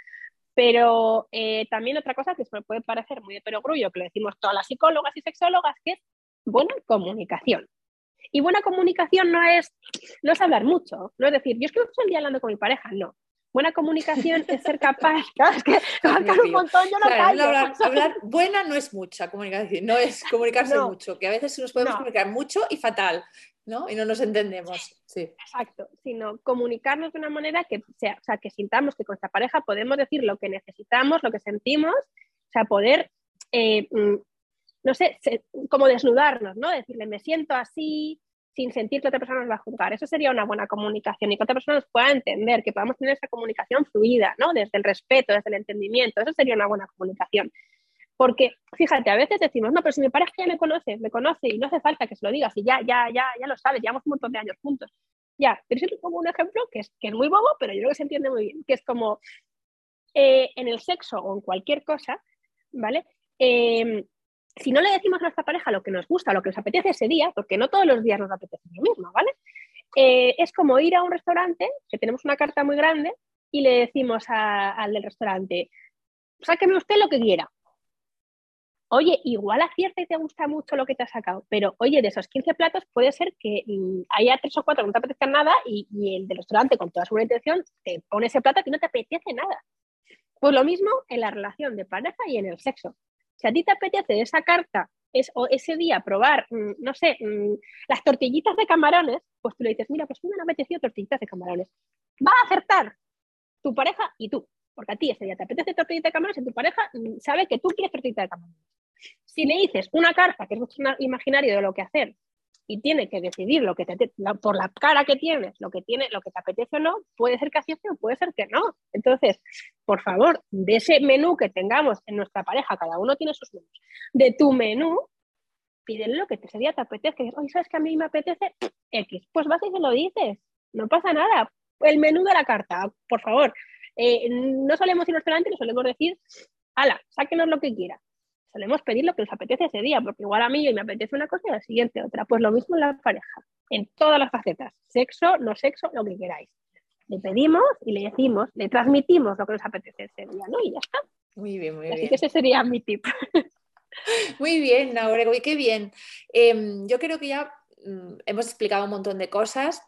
Pero eh, también otra cosa que me puede parecer muy de perogrullo, que lo decimos todas las psicólogas y sexólogas, que es buena comunicación. Y buena comunicación no es, no es hablar mucho, no es decir, yo es que estoy el día hablando con mi pareja, no. Buena comunicación es ser capaz, claro, es que un montón, yo no hablar, buena no es mucha comunicación, no es comunicarse mucho, que a veces nos podemos comunicar mucho y fatal, ¿no? Y no nos entendemos. Sí. Exacto, sino comunicarnos de una manera que sea, o sea, que sintamos que con nuestra pareja podemos decir lo que necesitamos, lo que sentimos, o sea, poder, eh, mm, no sé, como desnudarnos, ¿no? Decirle, me siento así, sin sentir que otra persona nos va a juzgar. Eso sería una buena comunicación y que otra persona nos pueda entender, que podamos tener esa comunicación fluida, ¿no? Desde el respeto, desde el entendimiento. Eso sería una buena comunicación. Porque, fíjate, a veces decimos, no, pero si mi pareja ya me conoce, me conoce y no hace falta que se lo digas y ya, ya, ya, ya lo sabes, llevamos un montón de años juntos. Ya, pero eso es como un ejemplo que es, que es muy bobo, pero yo creo que se entiende muy bien, que es como eh, en el sexo o en cualquier cosa, ¿vale? Eh, si no le decimos a nuestra pareja lo que nos gusta, lo que nos apetece ese día, porque no todos los días nos apetece lo mismo, ¿vale? Eh, es como ir a un restaurante, que tenemos una carta muy grande, y le decimos al del restaurante, sáqueme usted lo que quiera. Oye, igual acierta y te gusta mucho lo que te ha sacado, pero oye, de esos 15 platos puede ser que mm, haya tres o cuatro que no te apetezcan nada y, y, el del restaurante con toda su intención te pone ese plato que no te apetece nada. Pues lo mismo en la relación de pareja y en el sexo. Si a ti te apetece esa carta es, o ese día probar, mm, no sé, mm, las tortillitas de camarones, pues tú le dices, mira, pues a mí me han apetecido tortillitas de camarones. Va a acertar tu pareja y tú, porque a ti ese día te apetece tortillitas de camarones y tu pareja mm, sabe que tú quieres tortillitas de camarones. Si le dices una carta, que es mucho imaginario de lo que hacer, y tiene que decidir lo que te, por la cara que tienes, lo que tiene, lo que te apetece o no, puede ser que acierte o puede ser que no. Entonces, por favor, de ese menú que tengamos en nuestra pareja, cada uno tiene sus menús, de tu menú, pídele lo que ese día te apetece. Oye, ¿sabes que a mí me apetece X? Pues vas y se lo dices, no pasa nada. El menú de la carta, por favor. Eh, no solemos ir al restaurante, solemos decir, ala, sáquenos lo que quiera solemos pedir lo que nos apetece ese día, porque igual a mí hoy me apetece una cosa y al siguiente otra. Pues lo mismo en la pareja, en todas las facetas, sexo, no sexo, lo que queráis. Le pedimos y le decimos, le transmitimos lo que nos apetece ese día, ¿no? Y ya está. Muy bien, muy bien. Así que ese sería mi tip. Muy bien, Naurego, y qué bien. Em, yo creo que ya mm, hemos explicado un montón de cosas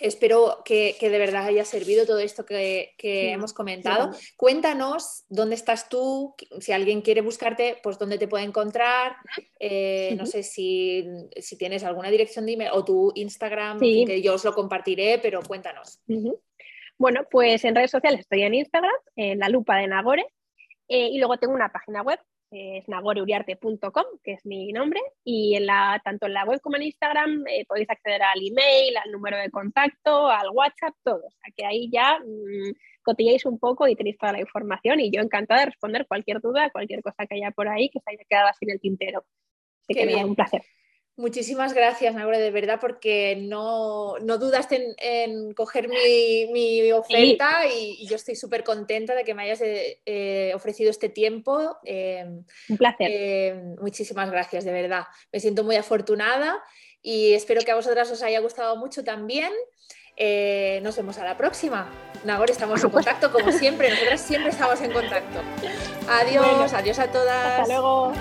espero que, de verdad haya servido todo esto que, hemos comentado. Cuéntanos dónde estás tú, si alguien quiere buscarte, pues dónde te puede encontrar. Eh, no sé si, tienes alguna dirección de email o tu Instagram, que yo os lo compartiré, pero cuéntanos. Bueno, pues en redes sociales estoy en Instagram, en la lupa de Nagore, eh, y luego tengo una página web es nagoreuriarte.com, que es mi nombre, y en la, tanto en la web como en Instagram eh, podéis acceder al email, al número de contacto, al WhatsApp, todo. O sea que ahí ya mmm, cotilláis un poco y tenéis toda la información y yo encantada de responder cualquier duda, cualquier cosa que haya por ahí que se haya quedado así en el tintero. Así que bien. un placer. Muchísimas gracias, Naure, de verdad, porque no, no dudaste en, coger mi, oferta y, yo estoy súper contenta de que me hayas eh, eh, ofrecido este tiempo. Em, Un placer. Em, muchísimas gracias, de verdad. Me siento muy afortunada y espero que a vosotras os haya gustado mucho también. Eh, nos vemos a la próxima. Nagore, estamos en contacto como siempre. Nosotras siempre estamos en contacto. Adiós, adiós a todas. Hasta luego.